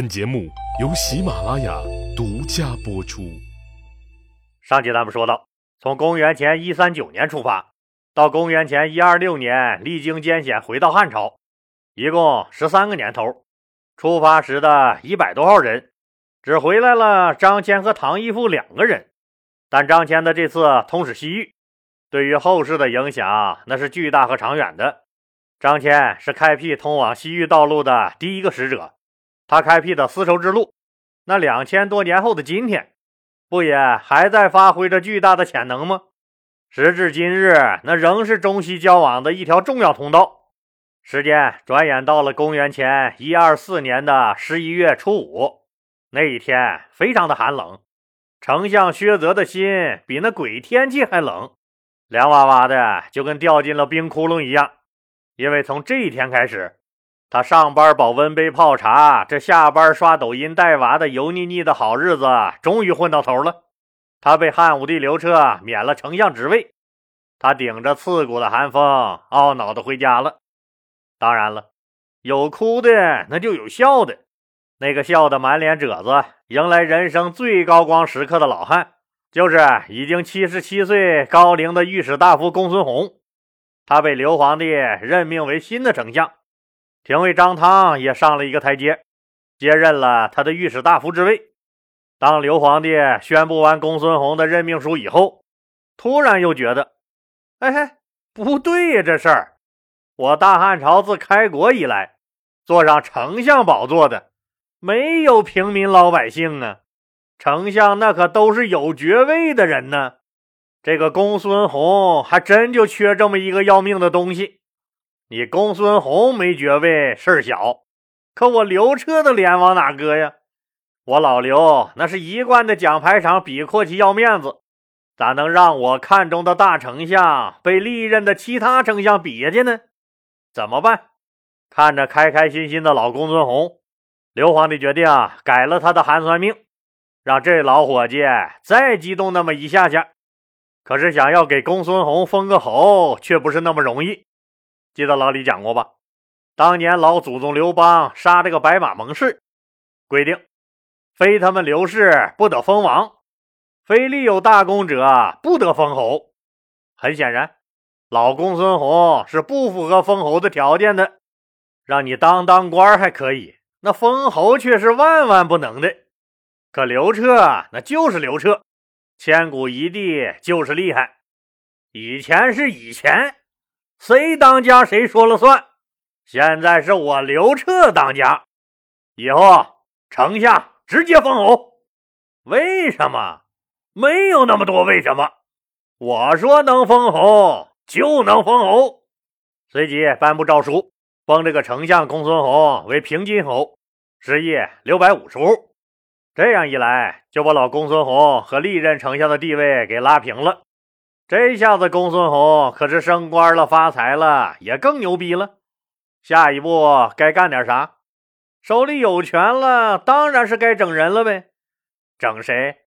本节目由喜马拉雅独家播出。上集咱们说到，从公元前一三九年出发，到公元前一二六年，历经艰险回到汉朝，一共十三个年头。出发时的一百多号人，只回来了张骞和唐义父两个人。但张骞的这次通使西域，对于后世的影响那是巨大和长远的。张骞是开辟通往西域道路的第一个使者。他开辟的丝绸之路，那两千多年后的今天，不也还在发挥着巨大的潜能吗？时至今日，那仍是中西交往的一条重要通道。时间转眼到了公元前一二四年的十一月初五，那一天非常的寒冷，丞相薛泽的心比那鬼天气还冷，凉哇哇的，就跟掉进了冰窟窿一样。因为从这一天开始。他上班保温杯泡茶，这下班刷抖音带娃的油腻腻的好日子终于混到头了。他被汉武帝刘彻免了丞相职位，他顶着刺骨的寒风，懊恼的回家了。当然了，有哭的，那就有笑的。那个笑得满脸褶子，迎来人生最高光时刻的老汉，就是已经七十七岁高龄的御史大夫公孙弘。他被刘皇帝任命为新的丞相。廷尉张汤也上了一个台阶，接任了他的御史大夫之位。当刘皇帝宣布完公孙弘的任命书以后，突然又觉得，哎，不对呀，这事儿，我大汉朝自开国以来，坐上丞相宝座的没有平民老百姓啊，丞相那可都是有爵位的人呢。这个公孙弘还真就缺这么一个要命的东西。你公孙弘没爵位事儿小，可我刘彻的脸往哪搁呀？我老刘那是一贯的讲排场、比阔气、要面子，咋能让我看中的大丞相被历任的其他丞相比下去呢？怎么办？看着开开心心的老公孙弘，刘皇帝决定啊改了他的寒酸命，让这老伙计再激动那么一下下。可是想要给公孙弘封个侯，却不是那么容易。记得老李讲过吧？当年老祖宗刘邦杀这个白马盟誓，规定非他们刘氏不得封王，非立有大功者不得封侯。很显然，老公孙弘是不符合封侯的条件的。让你当当官还可以，那封侯却是万万不能的。可刘彻那就是刘彻，千古一帝就是厉害。以前是以前。谁当家谁说了算。现在是我刘彻当家，以后丞相直接封侯。为什么？没有那么多为什么。我说能封侯就能封侯。随即颁布诏书，封这个丞相公孙弘为平津侯，食邑六百五十户。这样一来，就把老公孙弘和历任丞相的地位给拉平了。这下子，公孙弘可是升官了、发财了，也更牛逼了。下一步该干点啥？手里有权了，当然是该整人了呗。整谁？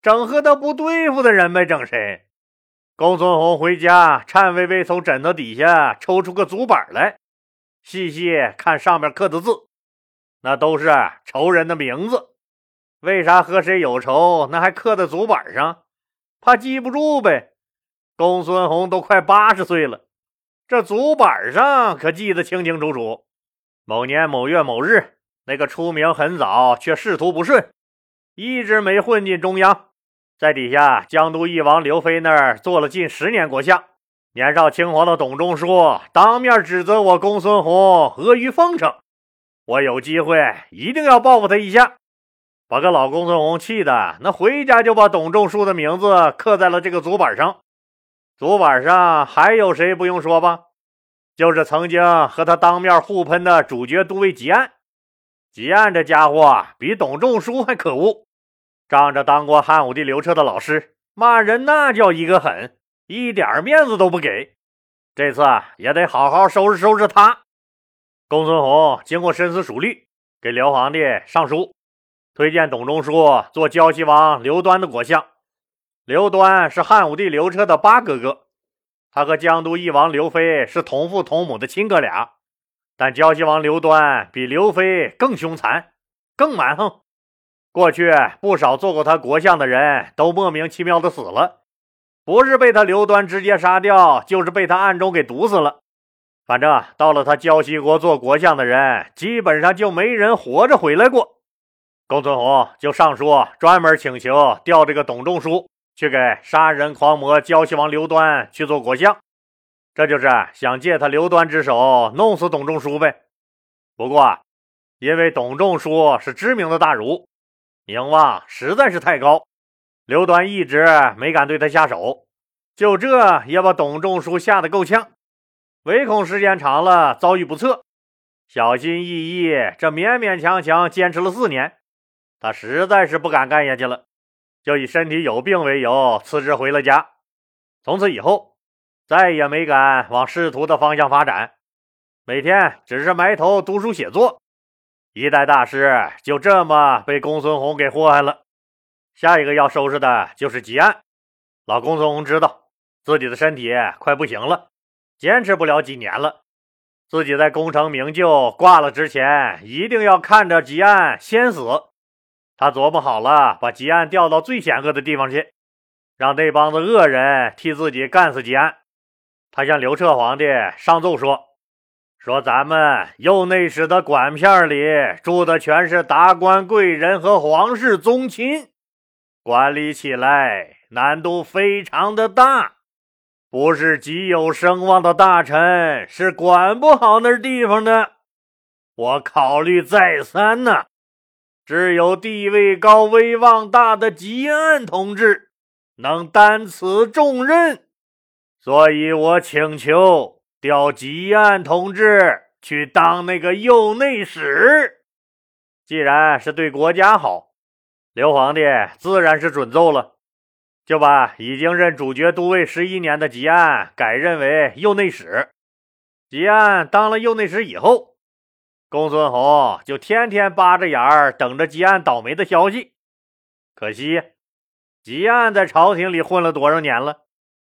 整和他不对付的人呗。整谁？公孙弘回家，颤巍巍从枕头底下抽出个竹板来，细细看上面刻的字，那都是仇人的名字。为啥和谁有仇？那还刻在竹板上？怕记不住呗。公孙弘都快八十岁了，这竹板上可记得清清楚楚。某年某月某日，那个出名很早却仕途不顺，一直没混进中央，在底下江都义王刘飞那儿做了近十年国相。年少轻狂的董仲舒当面指责我公孙弘阿谀奉承，我有机会一定要报复他一下，把个老公孙弘气的那回家就把董仲舒的名字刻在了这个竹板上。昨晚上还有谁不用说吧？就是曾经和他当面互喷的主角都尉吉安。吉安这家伙比董仲舒还可恶，仗着当过汉武帝刘彻的老师，骂人那叫一个狠，一点面子都不给。这次也得好好收拾收拾他。公孙弘经过深思熟虑，给刘皇帝上书，推荐董仲舒做胶西王刘端的国相。刘端是汉武帝刘彻的八哥哥，他和江都义王刘飞是同父同母的亲哥俩。但胶西王刘端比刘飞更凶残，更蛮横。过去不少做过他国相的人都莫名其妙的死了，不是被他刘端直接杀掉，就是被他暗中给毒死了。反正到了他胶西国做国相的人，基本上就没人活着回来过。公孙弘就上书，专门请求调这个董仲舒去给杀人狂魔胶西王刘端去做国相，这就是想借他刘端之手弄死董仲舒呗。不过，因为董仲舒是知名的大儒。名望实在是太高，刘端一直没敢对他下手，就这也把董仲舒吓得够呛，唯恐时间长了遭遇不测，小心翼翼，这勉勉强强坚持了四年，他实在是不敢干下去了，就以身体有病为由辞职回了家。从此以后，再也没敢往仕途的方向发展，每天只是埋头读书写作。一代大师就这么被公孙弘给祸害了。下一个要收拾的就是吉安。老公孙弘知道自己的身体快不行了，坚持不了几年了。自己在功成名就挂了之前，一定要看着吉安先死。他琢磨好了，把吉安调到最险恶的地方去，让那帮子恶人替自己干死吉安。他向刘彻皇帝上奏说。说咱们右内史的管片里住的全是达官贵人和皇室宗亲，管理起来难度非常的大，不是极有声望的大臣是管不好那地方的。我考虑再三呢，只有地位高、威望大的吉安同志能担此重任，所以我请求。调吉安同志去当那个右内史，既然是对国家好，刘皇帝自然是准奏了，就把已经任主角都尉十一年的吉安改任为右内史。吉安当了右内史以后，公孙弘就天天扒着眼儿等着吉安倒霉的消息。可惜，吉安在朝廷里混了多少年了？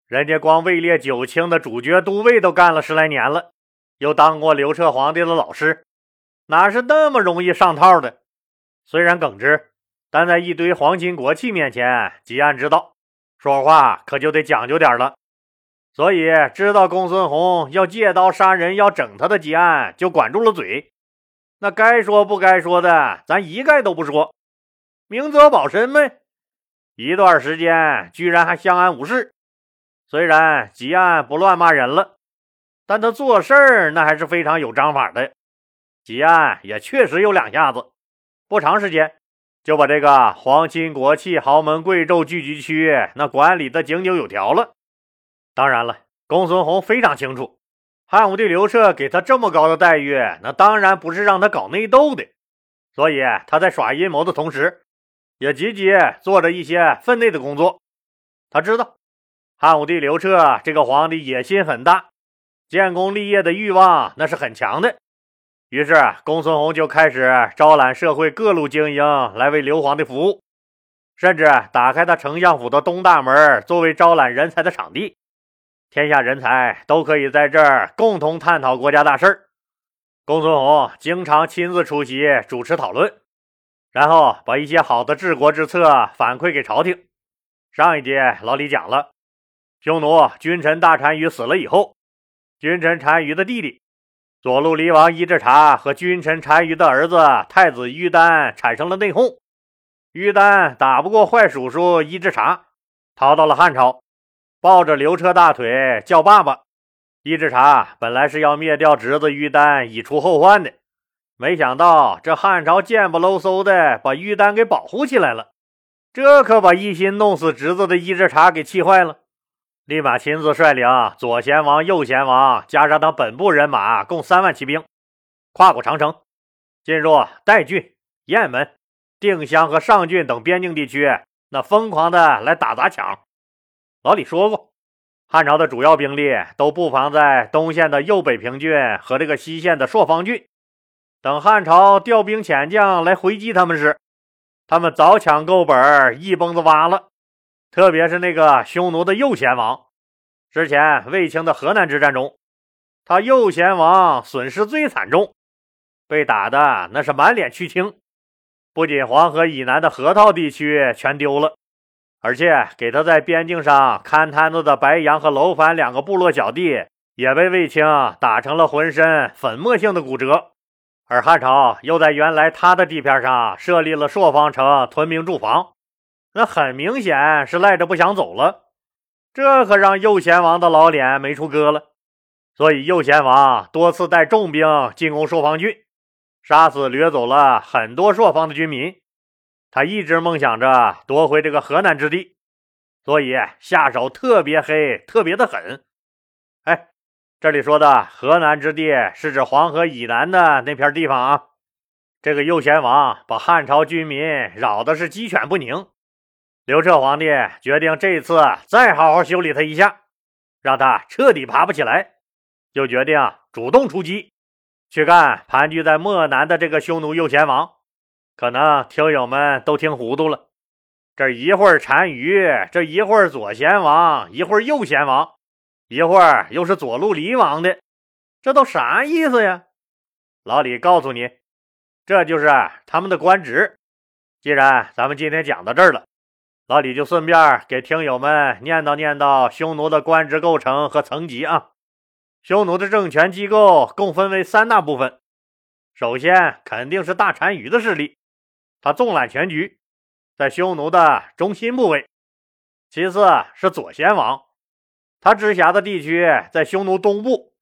人家光位列九卿的主角都尉都干了十来年了，又当过刘彻皇帝的老师，哪是那么容易上套的？虽然耿直，但在一堆皇亲国戚面前，吉安知道说话可就得讲究点了。所以知道公孙弘要借刀杀人，要整他的吉安就管住了嘴。那该说不该说的，咱一概都不说，明哲保身呗。一段时间，居然还相安无事。虽然吉安不乱骂人了，但他做事儿那还是非常有章法的。吉安也确实有两下子，不长时间就把这个皇亲国戚、豪门贵胄聚集区那管理的井井有条了。当然了，公孙弘非常清楚，汉武帝刘彻给他这么高的待遇，那当然不是让他搞内斗的。所以他在耍阴谋的同时，也积极做着一些分内的工作。他知道。汉武帝刘彻这个皇帝野心很大，建功立业的欲望那是很强的。于是公孙弘就开始招揽社会各路精英来为刘皇帝服务，甚至打开他丞相府的东大门作为招揽人才的场地，天下人才都可以在这儿共同探讨国家大事儿公孙弘经常亲自出席主持讨论，然后把一些好的治国之策反馈给朝廷。上一节老李讲了。匈奴君臣大单于死了以后，君臣单于的弟弟左路离王伊稚茶和君臣单于的儿子太子于丹产生了内讧。于丹打不过坏叔叔伊稚茶，逃到了汉朝，抱着刘彻大腿叫爸爸。伊稚茶本来是要灭掉侄子于丹以除后患的，没想到这汉朝贱不喽嗖的把于丹给保护起来了，这可把一心弄死侄子的伊稚茶给气坏了。立马亲自率领左贤王、右贤王，加上他本部人马，共三万骑兵，跨过长城，进入代郡、雁门、定襄和上郡等边境地区，那疯狂的来打砸抢。老李说过，汉朝的主要兵力都布防在东线的右北平郡和这个西线的朔方郡。等汉朝调兵遣将来回击他们时，他们早抢够本，一蹦子挖了。特别是那个匈奴的右贤王，之前卫青的河南之战中，他右贤王损失最惨重，被打的那是满脸区青，不仅黄河以南的河套地区全丢了，而且给他在边境上看摊子的白杨和楼烦两个部落小弟也被卫青打成了浑身粉末性的骨折。而汉朝又在原来他的地片上设立了朔方城屯兵驻防，那很明显是赖着不想走了。这可让右贤王的老脸没处搁了。所以右贤王多次带重兵进攻朔方郡。杀死掠走了很多朔方的军民，他一直梦想着夺回这个河南之地，所以下手特别黑，特别的狠。哎，这里说的河南之地是指黄河以南的那片地方啊。这个右贤王把汉朝军民扰的是鸡犬不宁，刘彻皇帝决定这次再好好修理他一下，让他彻底爬不起来，就决定主动出击。去干盘踞在漠南的这个匈奴右贤王，可能听友们都听糊涂了。这一会儿单于，这一会儿左贤王，一会儿右贤王，一会儿又是左路离王的，这都啥意思呀？老李告诉你，这就是他们的官职。既然咱们今天讲到这儿了，老李就顺便给听友们念叨念叨匈奴的官职构成和层级啊。匈奴的政权机构共分为三大部分，首先肯定是大单于的势力，他纵览全局，在匈奴的中心部位；其次是左贤王，他直辖的地区在匈奴东部；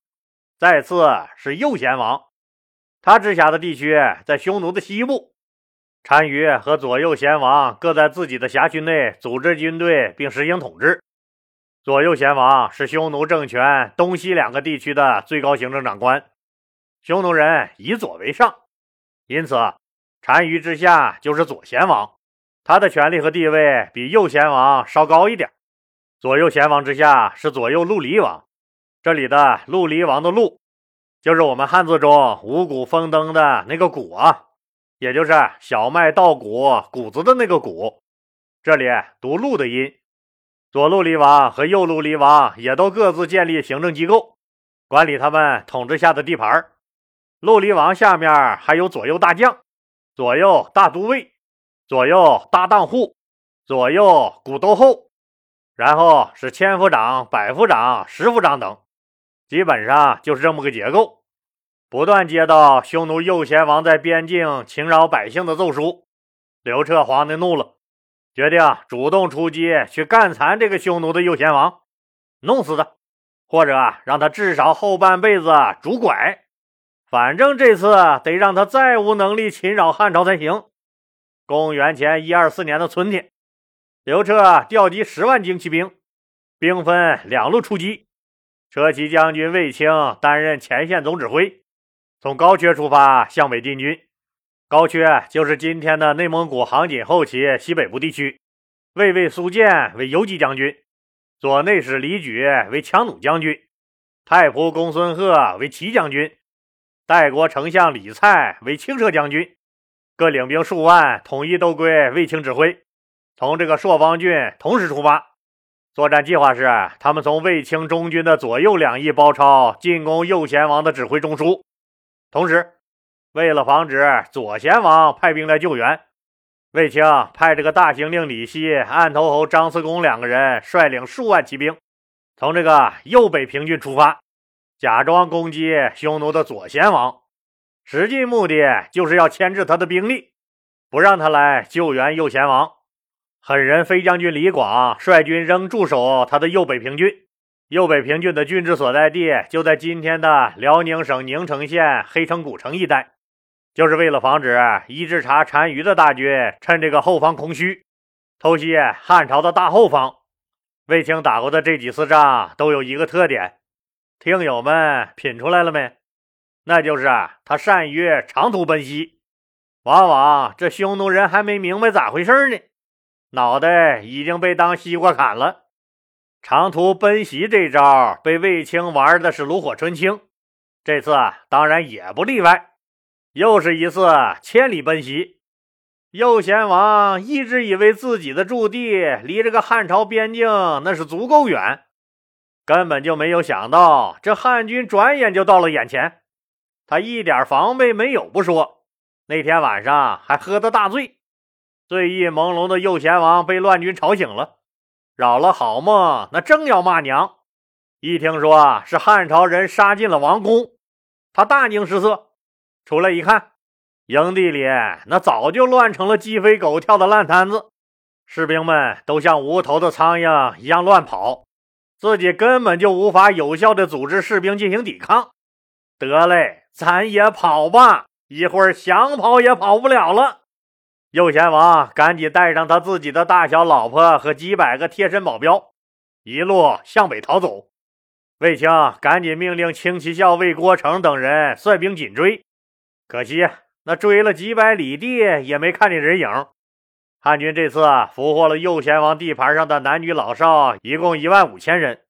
再次是右贤王，他直辖的地区在匈奴的西部。单于和左右贤王各在自己的辖区内组织军队并实行统治。左右贤王是匈奴政权东西两个地区的最高行政长官，匈奴人以左为上，因此单于之下就是左贤王，他的权力和地位比右贤王稍高一点。左右贤王之下是左右陆离王，这里的陆离王的陆，就是我们汉字中五谷丰登的那个谷啊，也就是小麦稻谷谷子的那个谷，这里读陆的音。左陆离王和右陆离王也都各自建立行政机构，管理他们统治下的地盘。陆离王下面还有左右大将、左右大都尉、左右大当户、左右古都后，然后是千夫长、百夫长、十夫长等，基本上就是这么个结构。不断接到匈奴右贤王在边境侵扰百姓的奏书，刘彻皇帝怒了。决定主动出击，去干残这个匈奴的右贤王，弄死他，或者让他至少后半辈子拄拐。反正这次得让他再无能力侵扰汉朝才行。公元前一二四年的春天，刘彻调集十万精骑兵，兵分两路出击。车骑将军卫青担任前线总指挥，从高阙出发向北进军。高阙就是今天的内蒙古杭锦后旗西北部地区，卫尉苏建为游击将军，左内史李举为强弩将军，太仆公孙贺为骑将军，代国丞相李蔡为轻车将军，各领兵数万，统一都归卫青指挥。从这个朔方郡同时出发，作战计划是：他们从卫青中军的左右两翼包抄进攻右贤王的指挥中枢，同时。为了防止左贤王派兵来救援，卫青派这个大行令李希、案头侯张司公两个人率领数万骑兵，从这个右北平郡出发，假装攻击匈奴的左贤王，实际目的就是要牵制他的兵力，不让他来救援右贤王。狠人飞将军李广率军仍驻守他的右北平郡，右北平郡的郡治所在地就在今天的辽宁省宁城县黑城古城一带。就是为了防止伊稚茶单于的大军趁这个后方空虚，偷袭汉朝的大后方。卫青打过的这几次仗都有一个特点，听友们品出来了没？那就是啊他善于长途奔袭。往往这匈奴人还没明白咋回事呢，脑袋已经被当西瓜砍了。长途奔袭这招被卫青玩的是炉火纯青，这次啊当然也不例外。又是一次千里奔袭，右贤王一直以为自己的驻地离这个汉朝边境那是足够远，根本就没有想到这汉军转眼就到了眼前。他一点防备没有不说，那天晚上还喝得大醉，醉意朦胧的右贤王被乱军吵醒了，扰了好梦，那正要骂娘，一听说是汉朝人杀进了王宫，他大惊失色，出来一看，营地里那早就乱成了鸡飞狗跳的烂摊子，士兵们都像无头的苍蝇一样乱跑，自己根本就无法有效的组织士兵进行抵抗。得嘞，咱也跑吧。一会儿想跑也跑不了了。右贤王赶紧带上他自己的大小老婆和几百个贴身保镖，一路向北逃走。卫青赶紧命令青旗校尉郭成等人率兵紧追，可惜那追了几百里地也没看见人影。汉军这次俘获了右贤王地盘上的男女老少，一共一万五千人。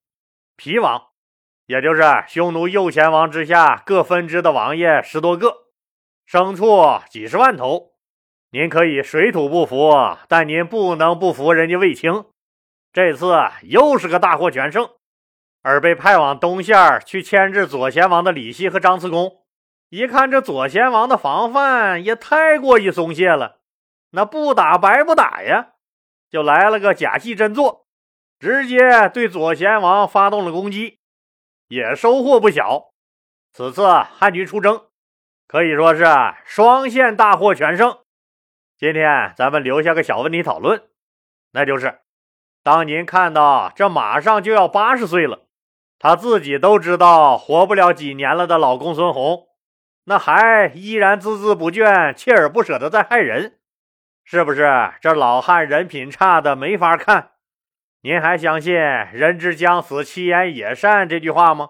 皮王，也就是匈奴右贤王之下各分支的王爷十多个。牲畜几十万头，您可以水土不服，但您不能不服人家卫青。这次又是个大获全胜，而被派往东线去牵制左贤王的李希和张慈公，一看这左贤王的防范也太过于松懈了，那不打白不打呀，就来了个假戏真做，直接对左贤王发动了攻击，也收获不小。此次汉军出征。可以说是双线大获全胜。今天咱们留下个小问题讨论，那就是：当您看到这马上就要八十岁了，他自己都知道活不了几年了的老公孙弘，那还依然孜孜不倦、锲而不舍的在害人，是不是这老汉人品差的没法看？您还相信“人之将死，其言也善”这句话吗？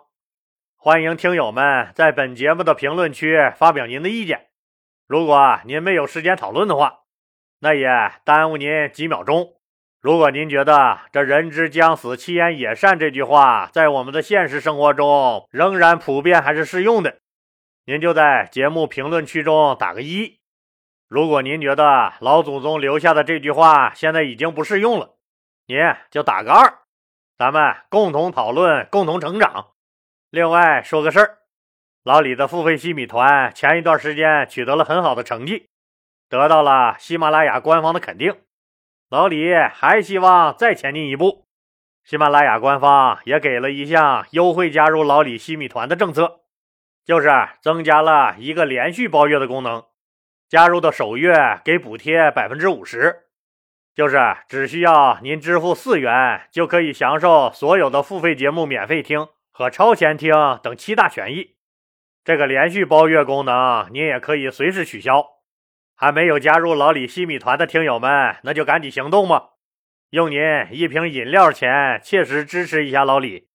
欢迎听友们在本节目的评论区发表您的意见。如果您没有时间讨论的话，那也耽误您几秒钟。如果您觉得这“人之将死，其言也善”这句话在我们的现实生活中仍然普遍还是适用的，您就在节目评论区中打个一。如果您觉得老祖宗留下的这句话现在已经不适用了，您就打个二。咱们共同讨论，共同成长。另外说个事儿，老李的付费西米团前一段时间取得了很好的成绩，得到了喜马拉雅官方的肯定。老李还希望再前进一步，喜马拉雅官方也给了一项优惠加入老李西米团的政策，就是增加了一个连续包月的功能，加入的首月给补贴百分之五十，就是只需要您支付四元就可以享受所有的付费节目免费听。和超前听等七大权益，这个连续包月功能您也可以随时取消。还没有加入老李西米团的听友们，那就赶紧行动吧！用您一瓶饮料钱，切实支持一下老李。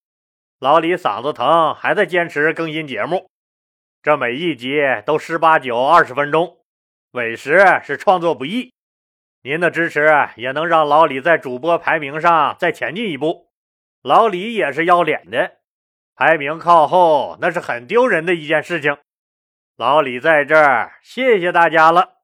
老李嗓子疼，还在坚持更新节目，这每一集都十八九、二十分钟，委实是创作不易。您的支持也能让老李在主播排名上再前进一步。老李也是要脸的。排名靠后，那是很丢人的一件事情。老李在这儿，谢谢大家了。